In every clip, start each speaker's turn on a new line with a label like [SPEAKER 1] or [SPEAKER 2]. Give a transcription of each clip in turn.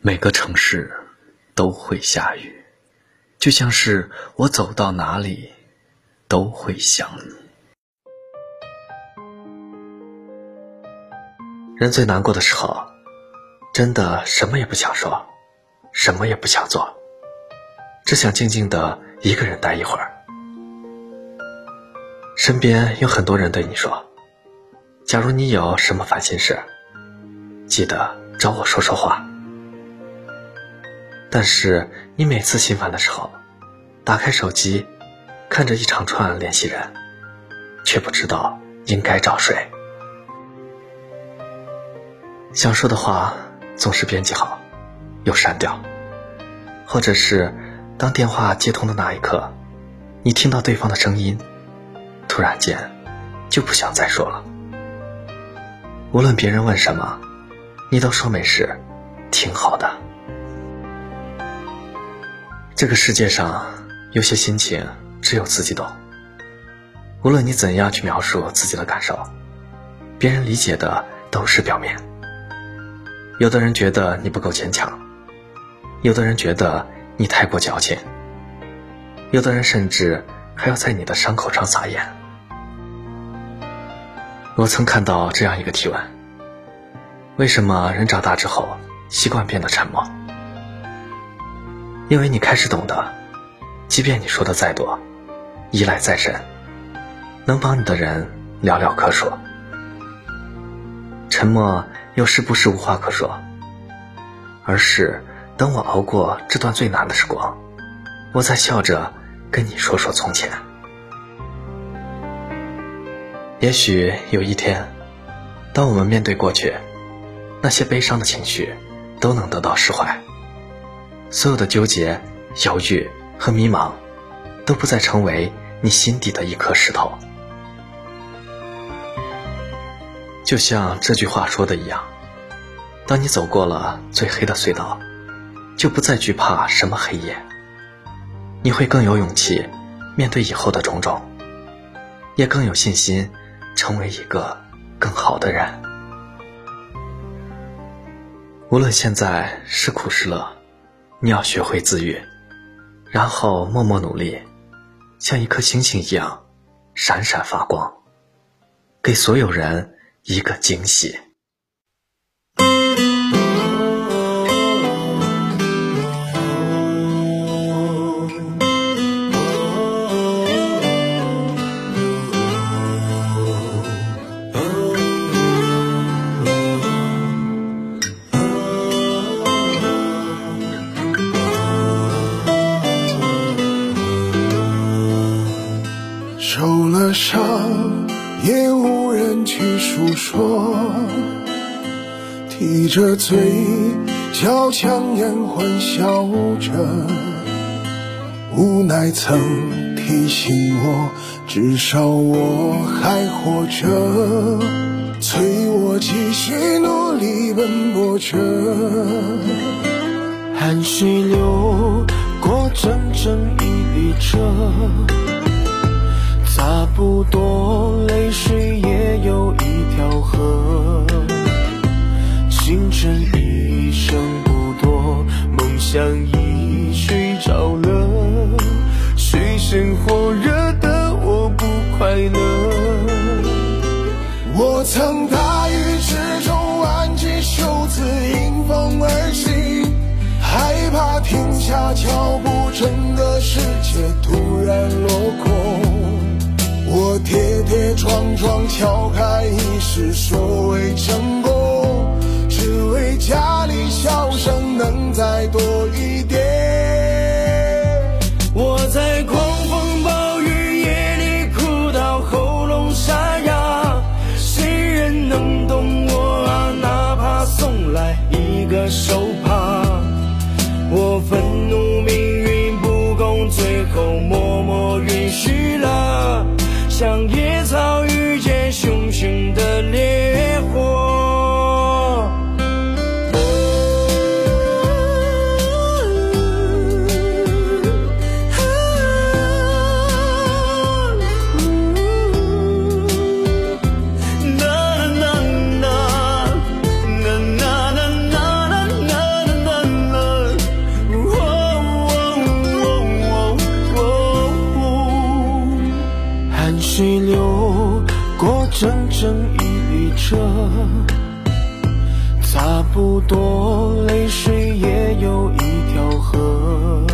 [SPEAKER 1] 每个城市都会下雨，就像是我走到哪里都会想你。人最难过的时候，真的什么也不想说，什么也不想做，只想静静的一个人待一会儿。身边有很多人对你说：“假如你有什么烦心事，记得找我说说话。”但是你每次心烦的时候，打开手机，看着一长串联系人，却不知道应该找谁。想说的话总是编辑好，又删掉，或者是当电话接通的那一刻，你听到对方的声音，突然间就不想再说了。无论别人问什么，你都说没事，挺好的。这个世界上有些心情只有自己懂。无论你怎样去描述自己的感受，别人理解的都是表面。有的人觉得你不够坚强，有的人觉得你太过矫情，有的人甚至还要在你的伤口上撒盐。我曾看到这样一个提问：为什么人长大之后习惯变得沉默？因为你开始懂得，即便你说的再多，依赖再深，能帮你的人寥寥可数。沉默有时不是无话可说，而是等我熬过这段最难的时光，我再笑着跟你说说从前。也许有一天，当我们面对过去，那些悲伤的情绪都能得到释怀。所有的纠结、犹豫和迷茫，都不再成为你心底的一颗石头。就像这句话说的一样，当你走过了最黑的隧道，就不再惧怕什么黑夜。你会更有勇气面对以后的种种，也更有信心成为一个更好的人。无论现在是苦是乐。你要学会自愈，然后默默努力，像一颗星星一样闪闪发光，给所有人一个惊喜。
[SPEAKER 2] 也无人去诉说，提着嘴角强颜欢笑着，无奈曾提醒我，至少我还活着，催我继续努力奔波着。
[SPEAKER 3] 汗水流过整整一列车。差不多，梦想已睡着了。水深火热的我不快乐。
[SPEAKER 2] 我曾大雨之中挽起袖子迎风而行，害怕停下脚步，整个世界突然落空。我跌跌撞撞敲开一世所谓成功，家里笑声能再多一点。
[SPEAKER 3] 我在狂风暴雨夜里哭到喉咙沙哑，谁人能懂我啊？哪怕送来一个手帕，我愤怒命运不公，最后默默允许了。像野草水流过整整一列车，差不多泪水也有一条河，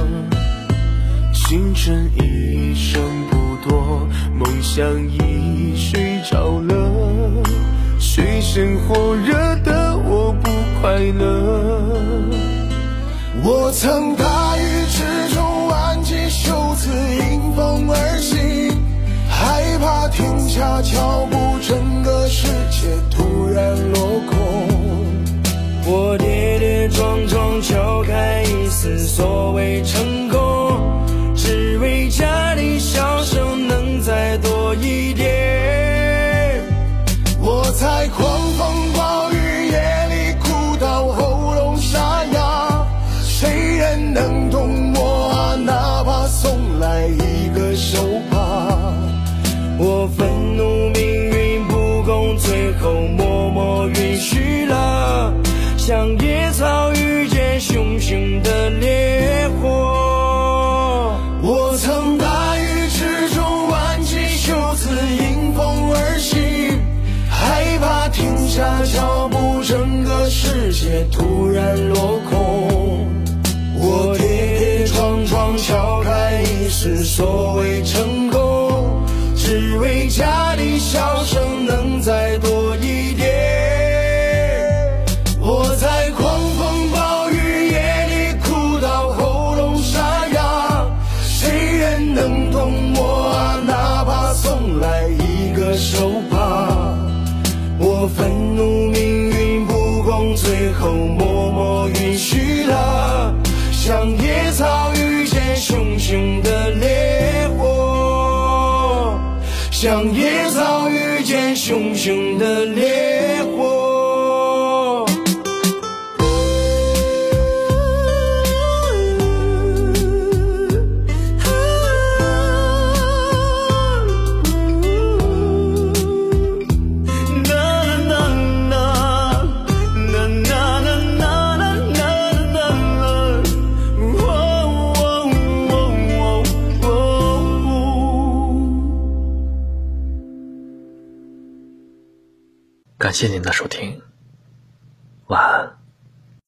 [SPEAKER 3] 青春已剩不多，梦想已睡着了，水深火热的我不快乐，
[SPEAKER 2] 我曾大。
[SPEAKER 3] 恰巧不是所谓成功只为家生的脸
[SPEAKER 1] 感谢您的收听。晚安。